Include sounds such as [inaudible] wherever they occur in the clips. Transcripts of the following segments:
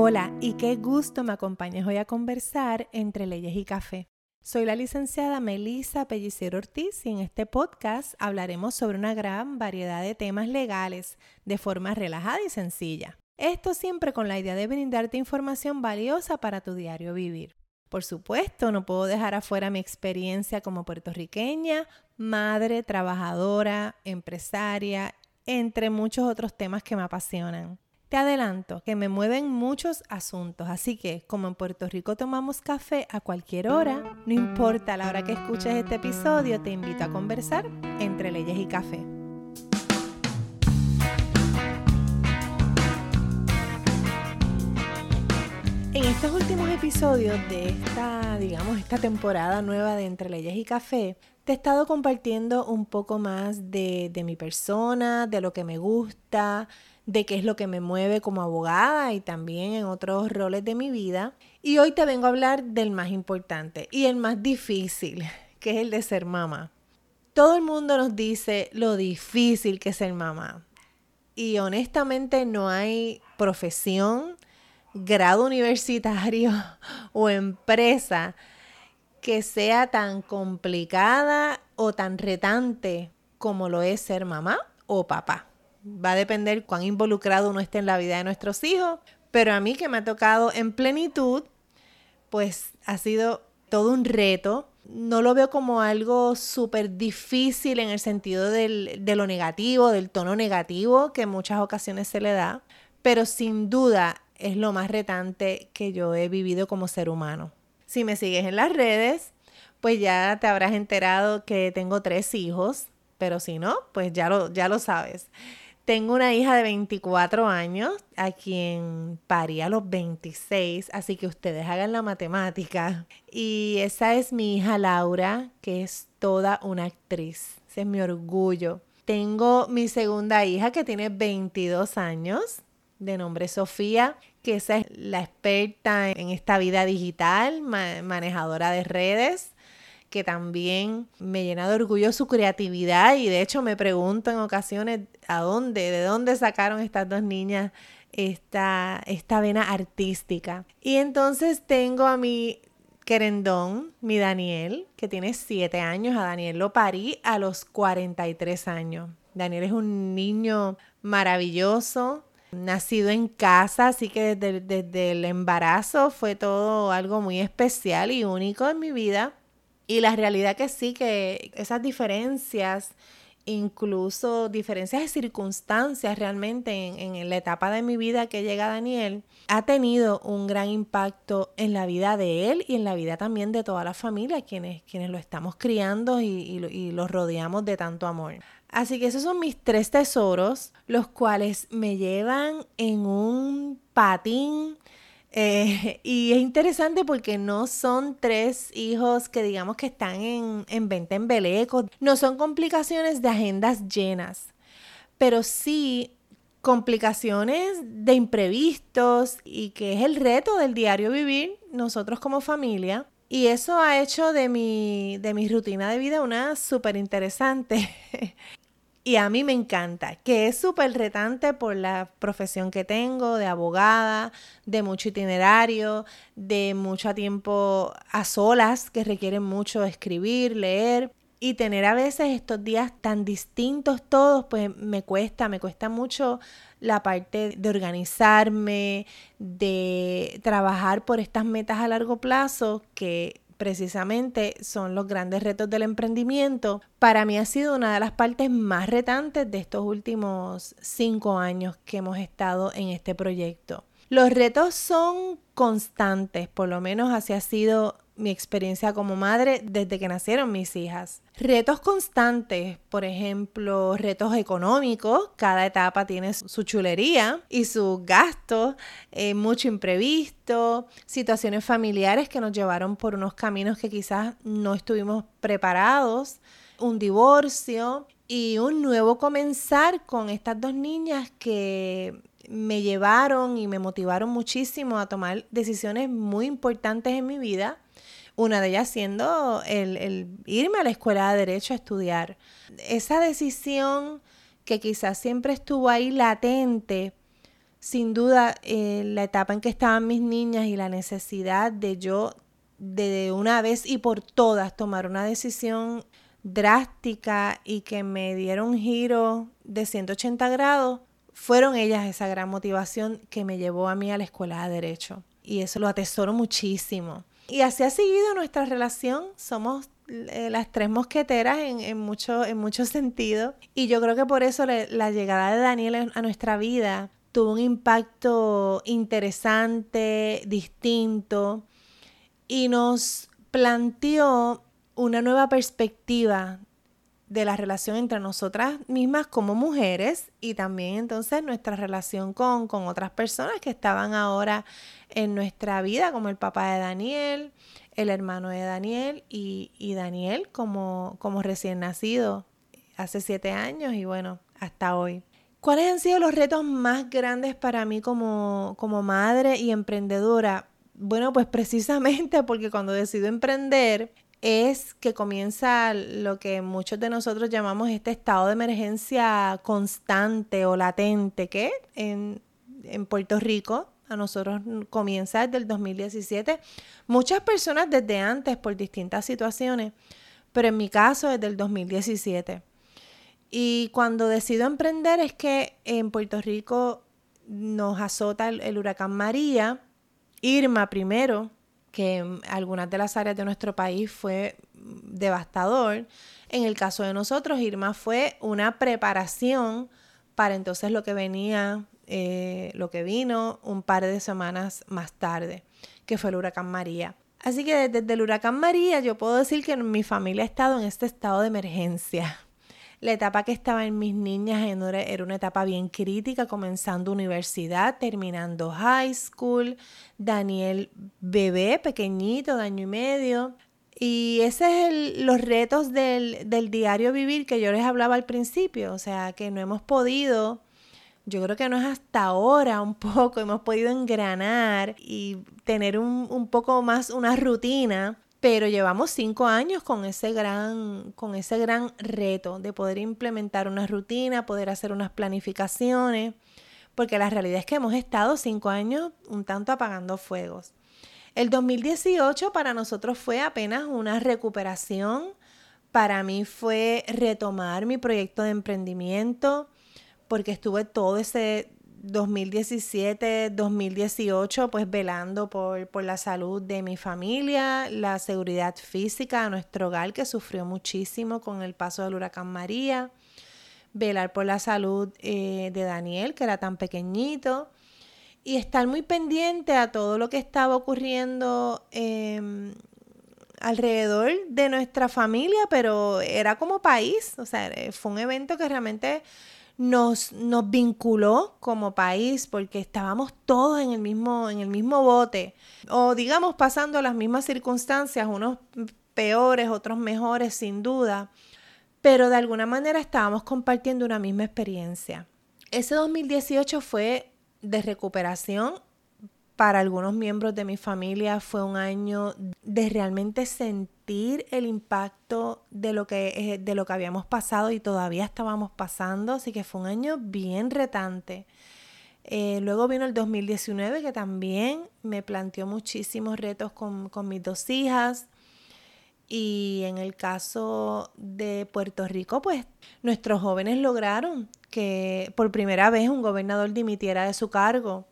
Hola y qué gusto me acompañes hoy a conversar entre leyes y café. Soy la licenciada Melisa Pellicero Ortiz y en este podcast hablaremos sobre una gran variedad de temas legales de forma relajada y sencilla. Esto siempre con la idea de brindarte información valiosa para tu diario vivir. Por supuesto, no puedo dejar afuera mi experiencia como puertorriqueña, madre, trabajadora, empresaria, entre muchos otros temas que me apasionan. Te adelanto que me mueven muchos asuntos, así que como en Puerto Rico tomamos café a cualquier hora, no importa la hora que escuches este episodio, te invito a conversar entre leyes y café. En estos últimos episodios de esta, digamos, esta temporada nueva de Entre Leyes y Café, te he estado compartiendo un poco más de, de mi persona, de lo que me gusta, de qué es lo que me mueve como abogada y también en otros roles de mi vida. Y hoy te vengo a hablar del más importante y el más difícil, [laughs] que es el de ser mamá. Todo el mundo nos dice lo difícil que es ser mamá. Y honestamente no hay profesión, grado universitario [laughs] o empresa que sea tan complicada o tan retante como lo es ser mamá o papá va a depender cuán involucrado uno esté en la vida de nuestros hijos, pero a mí que me ha tocado en plenitud, pues ha sido todo un reto. No lo veo como algo súper difícil en el sentido del, de lo negativo, del tono negativo que en muchas ocasiones se le da, pero sin duda es lo más retante que yo he vivido como ser humano. Si me sigues en las redes, pues ya te habrás enterado que tengo tres hijos, pero si no, pues ya lo, ya lo sabes. Tengo una hija de 24 años a quien parí a los 26, así que ustedes hagan la matemática. Y esa es mi hija Laura, que es toda una actriz. Ese es mi orgullo. Tengo mi segunda hija que tiene 22 años, de nombre Sofía, que esa es la experta en esta vida digital, manejadora de redes que también me llena de orgullo su creatividad y de hecho me pregunto en ocasiones a dónde, de dónde sacaron estas dos niñas esta, esta vena artística. Y entonces tengo a mi querendón, mi Daniel, que tiene siete años. A Daniel lo parí a los 43 años. Daniel es un niño maravilloso, nacido en casa, así que desde, desde, el embarazo fue todo algo muy especial y único en mi vida. Y la realidad que sí, que esas diferencias, incluso diferencias de circunstancias realmente en, la etapa de mi vida que llega Daniel, ha tenido un gran impacto en la vida de él y en la vida también de toda la familia, quienes, quienes lo estamos criando y, y, y los rodeamos de tanto amor. Así que esos son mis tres tesoros, los cuales me llevan en un patín eh, y es interesante porque no son tres hijos que digamos que están en, en venta en Beleco, no son complicaciones de agendas llenas, pero sí complicaciones de imprevistos y que es el reto del diario vivir nosotros como familia. Y eso ha hecho de mi, de mi rutina de vida una súper interesante. [laughs] y a mí me encanta, que es súper retante por la profesión que tengo de abogada, de mucho itinerario, de mucho tiempo a solas, que requieren mucho escribir, leer. Y tener a veces estos días tan distintos todos, pues me cuesta, me cuesta mucho la parte de organizarme, de trabajar por estas metas a largo plazo que precisamente son los grandes retos del emprendimiento, para mí ha sido una de las partes más retantes de estos últimos cinco años que hemos estado en este proyecto. Los retos son constantes, por lo menos así ha sido mi experiencia como madre desde que nacieron mis hijas. Retos constantes, por ejemplo, retos económicos, cada etapa tiene su chulería y sus gastos, eh, mucho imprevisto, situaciones familiares que nos llevaron por unos caminos que quizás no estuvimos preparados, un divorcio y un nuevo comenzar con estas dos niñas que me llevaron y me motivaron muchísimo a tomar decisiones muy importantes en mi vida una de ellas siendo el, irme a la escuela de derecho a estudiar. Esa decisión que quizás siempre estuvo ahí latente, sin duda eh, la etapa en que estaban mis niñas y la necesidad de yo de una vez y por todas tomar una decisión drástica y que me diera un giro de 180 grados, fueron ellas esa gran motivación que me llevó a mí a la escuela de derecho. Y eso lo atesoro muchísimo. Y así ha seguido nuestra relación. Somos eh, las tres mosqueteras en, en mucho [laughs] sentidos. Y yo creo que por eso la llegada de Daniel a nuestra vida tuvo un impacto interesante, distinto, y nos planteó una nueva perspectiva de la relación entre nosotras mismas como mujeres y también entonces nuestra relación con, otras personas que estaban ahora en nuestra vida, como el papá de Daniel, el hermano de Daniel y, Daniel como, como recién nacido hace siete años y bueno, hasta hoy. ¿Cuáles han sido los retos más grandes para mí como, como madre y emprendedora? Bueno, pues precisamente [laughs] porque cuando decido emprender es que comienza lo que muchos de nosotros llamamos este estado de emergencia constante o latente, que en, en Puerto Rico a nosotros comienza desde el 2017. Muchas personas desde antes por distintas situaciones, pero en mi caso desde el 2017. Y cuando decido emprender es que en Puerto Rico nos azota el, huracán María, Irma primero, que en algunas de las áreas de nuestro país fue devastador. En el caso de nosotros, Irma fue una preparación para entonces lo que venía, eh, lo que vino un par de semanas más tarde, que fue el huracán María. Así que desde el huracán María yo puedo decir que mi familia ha estado en este estado de emergencia la etapa que estaba en mis niñas era una etapa bien crítica, comenzando universidad, terminando high school, Daniel bebé, pequeñito, de año y medio. Y ese es los retos del, del diario vivir que yo les hablaba al principio, o sea, que no hemos podido yo creo que no es hasta ahora un poco, hemos podido engranar y tener un, un, poco más una rutina pero llevamos cinco años con ese gran, con ese gran reto de poder implementar una rutina, poder hacer unas planificaciones, porque la realidad es que hemos estado cinco años un tanto apagando fuegos. El 2018 para nosotros fue apenas una recuperación. Para mí fue retomar mi proyecto de emprendimiento, porque estuve todo ese 2017, 2018, pues velando por, por, la salud de mi familia, la seguridad física de nuestro hogar que sufrió muchísimo con el paso del huracán María, velar por la salud eh, de Daniel, que era tan pequeñito, y estar muy pendiente a todo lo que estaba ocurriendo em, alrededor de nuestra familia, pero era como país, o sea, fue un evento que realmente nos, nos vinculó como país porque estábamos todos en el, mismo, en el mismo bote o digamos pasando las mismas circunstancias, unos peores, otros mejores sin duda, pero de alguna manera estábamos compartiendo una misma experiencia. Ese 2018 fue de recuperación para algunos miembros de mi familia fue un año de realmente sentir el impacto de lo que, eh, de lo que habíamos pasado y todavía estábamos pasando, así que fue un año bien retante. Eh, luego vino el 2019 que también me planteó muchísimos retos con, con mis dos hijas. Y en el caso de Puerto Rico, pues nuestros jóvenes lograron que por primera vez un gobernador dimitiera de su cargo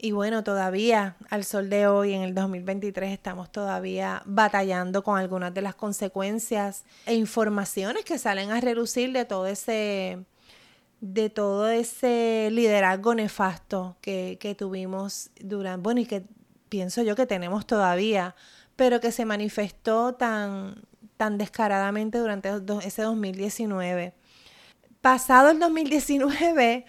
y bueno, todavía al sol de hoy, en el 2023, estamos todavía batallando con algunas de las consecuencias e informaciones que salen a relucir de todo ese, de todo ese liderazgo nefasto que, que tuvimos durante, bueno, y que pienso yo que tenemos todavía, pero que se manifestó tan, tan descaradamente durante ese 2019. Pasado el 2019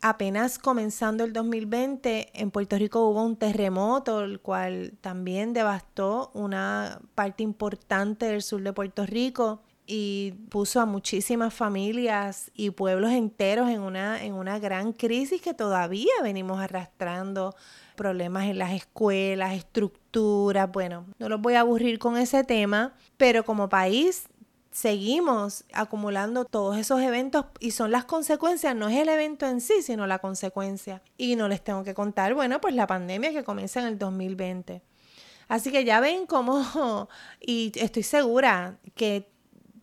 apenas comenzando el 2020, en Puerto Rico hubo un terremoto, el cual también devastó una parte importante del sur de Puerto Rico y puso a muchísimas familias y pueblos enteros en una, en una gran crisis que todavía venimos arrastrando problemas en las escuelas, estructuras, bueno, no los voy a aburrir con ese tema, pero como país seguimos acumulando todos esos eventos y son las consecuencias, no es el evento en sí, sino la consecuencia. Y no les tengo que contar, bueno, pues la pandemia que comienza en el 2020. Así que ya ven cómo, [laughs] y estoy segura que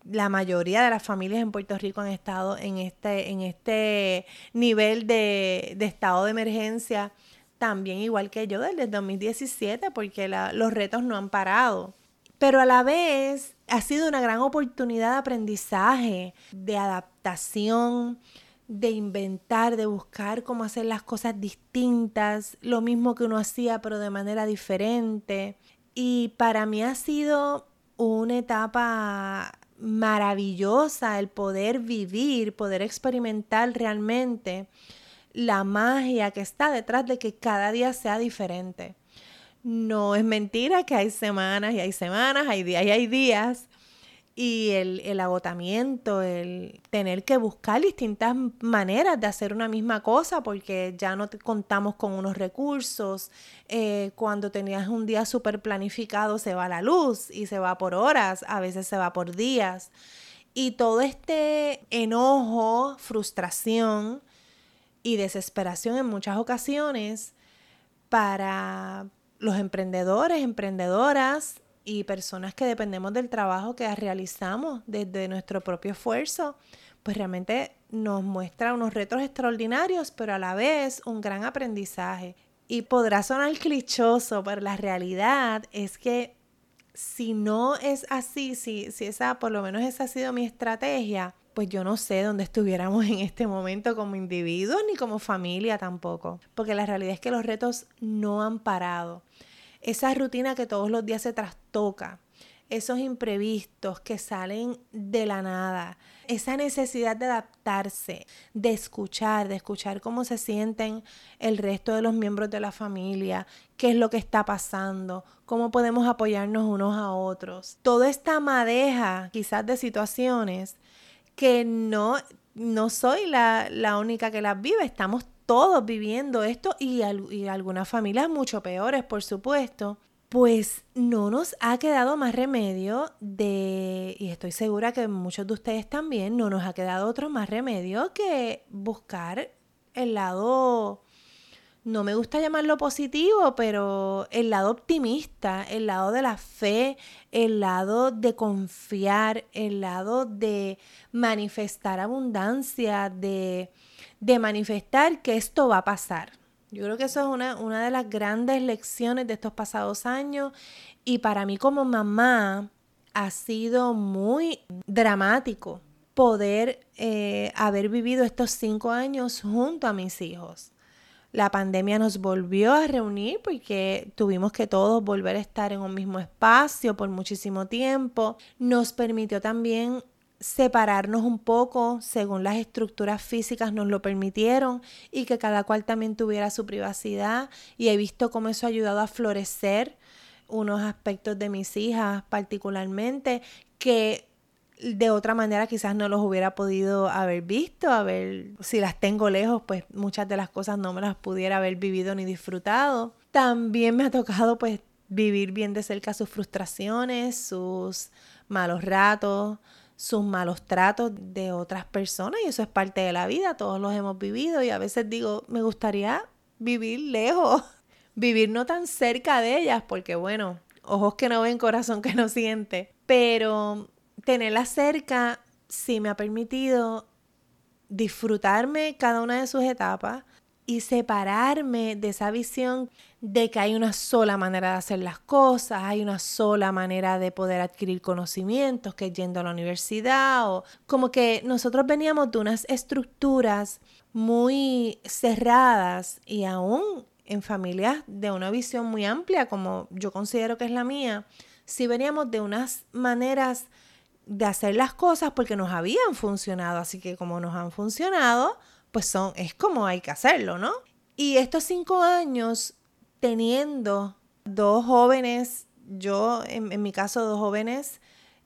la mayoría de las familias en Puerto Rico han estado en este, en este nivel de, estado de emergencia también igual que yo desde el 2017 porque los retos no han parado. Pero a la vez ha sido una gran oportunidad de aprendizaje, de adaptación, de inventar, de buscar cómo hacer las cosas distintas, lo mismo que uno hacía pero de manera diferente. Y para mí ha sido una etapa maravillosa el poder vivir, poder experimentar realmente la magia que está detrás de que cada día sea diferente. No es mentira que hay semanas y hay semanas, hay días y hay días, y el, agotamiento, el tener que buscar distintas maneras de hacer una misma cosa porque ya no contamos con unos recursos. Eh, cuando tenías un día súper planificado se va la luz y se va por horas, a veces se va por días. Y todo este enojo, frustración y desesperación en muchas ocasiones para los emprendedores, emprendedoras, y personas que dependemos del trabajo que realizamos desde nuestro propio esfuerzo, pues realmente nos muestra unos retos extraordinarios, pero a la vez un gran aprendizaje. Y podrá sonar clichoso, pero la realidad es que si no es así, si, si esa, por lo menos esa ha sido mi estrategia, pues yo no sé dónde estuviéramos [laughs] en este momento como individuos ni como familia tampoco. Porque la realidad es que los retos no han parado esa rutina que todos los días se trastoca, esos imprevistos que salen de la nada, esa necesidad de adaptarse, de escuchar, de escuchar cómo se sienten el resto de los miembros de la familia, qué es lo que está pasando, cómo podemos apoyarnos unos a otros. Toda esta madeja quizás de situaciones que no, no soy la, la única que las vive, estamos todos viviendo esto y, algunas familias mucho peores, por supuesto, pues no nos ha quedado más remedio de, y estoy segura que muchos de ustedes también, no nos ha quedado otro más remedio que buscar el lado, no me gusta llamarlo positivo, pero el lado optimista, el lado de la fe, el lado de confiar, el lado de manifestar abundancia, de de manifestar que esto va a pasar. Yo creo que eso es una, una de las grandes lecciones de estos pasados años y para mí como mamá ha sido muy dramático poder eh, haber vivido estos cinco años junto a mis hijos. La pandemia nos volvió a reunir porque tuvimos que todos volver a estar en un mismo espacio por muchísimo tiempo. Nos permitió también separarnos un poco según las estructuras físicas nos lo permitieron y que cada cual también tuviera su privacidad y he visto cómo eso ha ayudado a florecer unos aspectos de mis hijas particularmente que de otra manera quizás no los hubiera podido haber visto, a ver si las tengo lejos, pues muchas de las cosas no me las pudiera haber vivido ni disfrutado. También me ha tocado pues vivir bien de cerca sus frustraciones, sus malos ratos, sus malos tratos de otras personas y eso es parte de la vida, todos los hemos vivido y a veces digo, me gustaría vivir lejos, [laughs] vivir no tan cerca de ellas porque bueno, ojos que no ven, corazón que no siente, pero tenerlas cerca sí me ha permitido disfrutarme cada una de sus etapas, y separarme de esa visión de que hay una sola manera de hacer las cosas, hay una sola manera de poder adquirir conocimientos, que yendo a la universidad o como que nosotros veníamos de unas estructuras muy cerradas y aún en familias de una visión muy amplia como yo considero que es la mía, si veníamos de unas maneras de hacer las cosas porque nos habían funcionado, así que como nos han funcionado, pues son, es como hay que hacerlo, ¿no? Y estos cinco años teniendo dos jóvenes, yo en, en mi caso dos jóvenes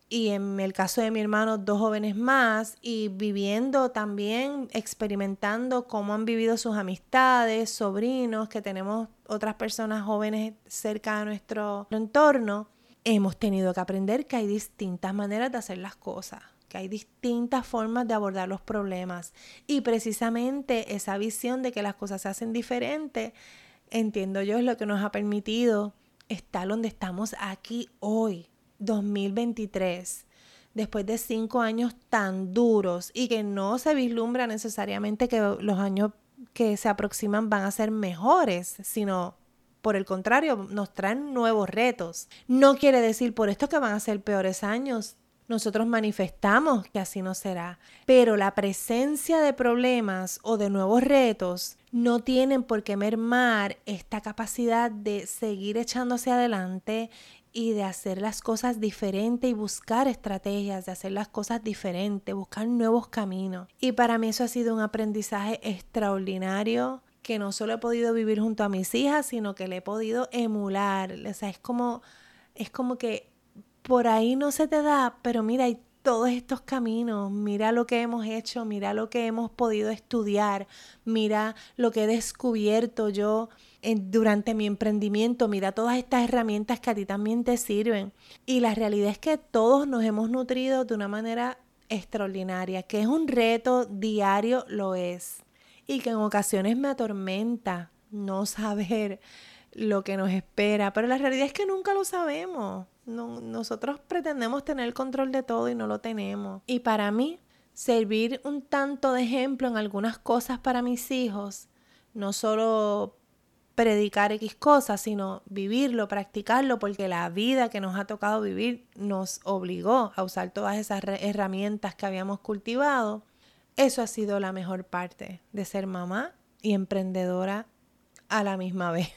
y en el caso de mi hermano dos jóvenes más y viviendo también, experimentando cómo han vivido sus amistades, sobrinos, que tenemos otras personas jóvenes cerca de nuestro entorno, hemos tenido que aprender que hay distintas maneras de hacer las cosas, que hay distintas formas de abordar los problemas. Y precisamente esa visión de que las cosas se hacen diferente, entiendo yo, es lo que nos ha permitido estar donde estamos aquí hoy, 2023 después de cinco años tan duros y que no se vislumbra necesariamente que los años que se aproximan van a ser mejores, sino por el contrario, nos traen nuevos retos. No quiere decir por esto que van a ser peores años. Nosotros manifestamos que así no será, pero la presencia de problemas o de nuevos retos no tienen por qué mermar esta capacidad de seguir echándose adelante y de hacer las cosas diferentes y buscar estrategias de hacer las cosas diferentes, buscar nuevos caminos. Y para mí eso ha sido un aprendizaje extraordinario que no solo he podido vivir junto a mis hijas, sino que le he podido emular. O sea, es como, es como que por ahí no se te da, pero mira, hay todos estos caminos, mira lo que hemos hecho, mira lo que hemos podido estudiar, mira lo que he descubierto yo durante mi emprendimiento, mira todas estas herramientas que a ti también te sirven. Y la realidad es que todos nos hemos nutrido de una manera extraordinaria, que es un reto diario, lo es. Y que en ocasiones me atormenta no saber lo que nos espera, pero la realidad es que nunca lo sabemos. nosotros pretendemos tener control de todo y no lo tenemos. Y para mí, servir un tanto de ejemplo en algunas cosas para mis hijos, no solo predicar X cosas, sino vivirlo, practicarlo, porque la vida que nos ha tocado vivir nos obligó a usar todas esas herramientas que habíamos cultivado. Eso ha sido la mejor parte de ser mamá y emprendedora a la misma [laughs] vez.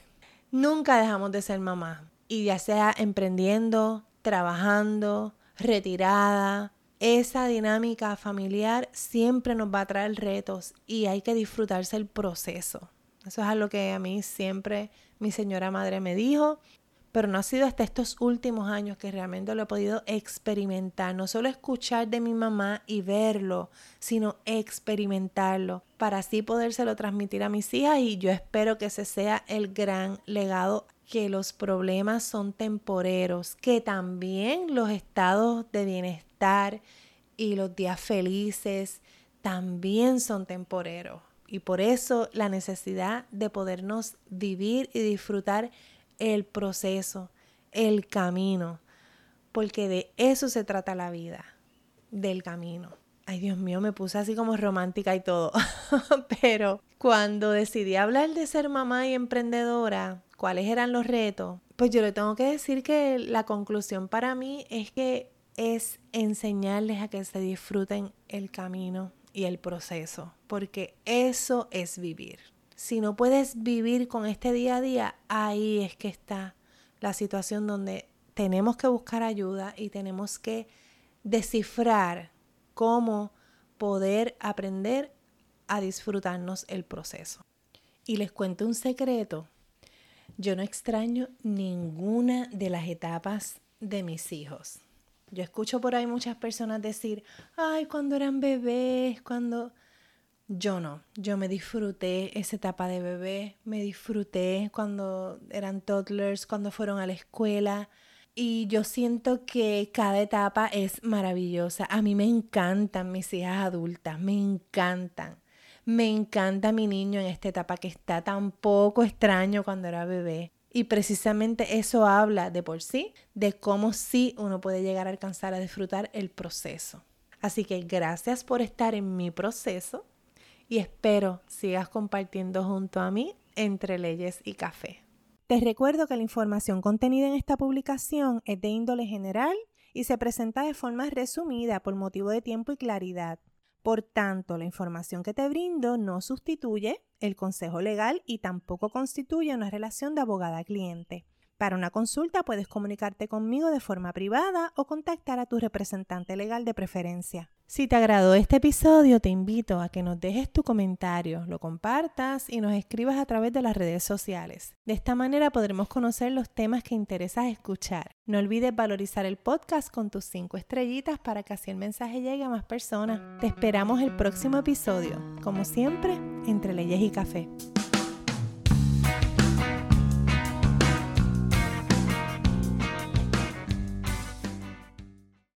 Nunca dejamos de ser mamá, y ya sea emprendiendo, trabajando, retirada, esa dinámica familiar siempre nos va a traer retos y hay que disfrutarse el proceso. Eso es algo que a mí siempre mi señora madre me dijo, pero no ha sido hasta estos últimos años que realmente lo he podido experimentar, no solo escuchar de mi mamá y verlo, sino experimentarlo para así podérselo transmitir a mis hijas y yo espero que ese sea el gran legado que los problemas son temporeros, que también los estados de bienestar y los días felices también son temporeros. Y por eso la necesidad de podernos vivir y disfrutar el proceso, el camino, porque de eso se trata la vida, del camino. Ay, Dios mío, me puse así como romántica y todo. [laughs] Pero cuando decidí hablar de ser mamá y emprendedora, cuáles eran los retos, pues yo le tengo que decir que la conclusión para mí es que es enseñarles a que se disfruten el camino, y el proceso, porque eso es vivir. Si no puedes vivir con este día a día, ahí es que está la situación donde tenemos que buscar ayuda y tenemos que descifrar cómo poder aprender a disfrutarnos el proceso. Y les cuento un secreto. Yo no extraño ninguna de las etapas de mis hijos. Yo escucho por ahí muchas personas decir, ay, cuando eran bebés, cuando... Yo no, yo me disfruté esa etapa de bebé, me disfruté cuando eran toddlers, cuando fueron a la escuela y yo siento que cada etapa es maravillosa. A mí me encantan mis hijas adultas, me encantan. Me encanta mi niño en esta etapa que está tan poco extraño cuando era bebé. Y precisamente eso habla de por sí de cómo sí uno puede llegar a alcanzar a disfrutar el proceso. Así que gracias por estar en mi proceso y espero sigas compartiendo junto a mí entre leyes y café. Te recuerdo que la información contenida en esta publicación es de índole general y se presenta de forma resumida por motivo de tiempo y claridad. Por tanto, la información que te brindo no sustituye el consejo legal y tampoco constituye una relación de abogada-cliente. Para una consulta puedes comunicarte conmigo de forma privada o contactar a tu representante legal de preferencia. Si te agradó este episodio, te invito a que nos dejes tu comentario, lo compartas y nos escribas a través de las redes sociales. De esta manera podremos conocer los temas que interesas escuchar. No olvides valorizar el podcast con tus cinco estrellitas para que así el mensaje llegue a más personas. Te esperamos el próximo episodio, como siempre, entre leyes y café.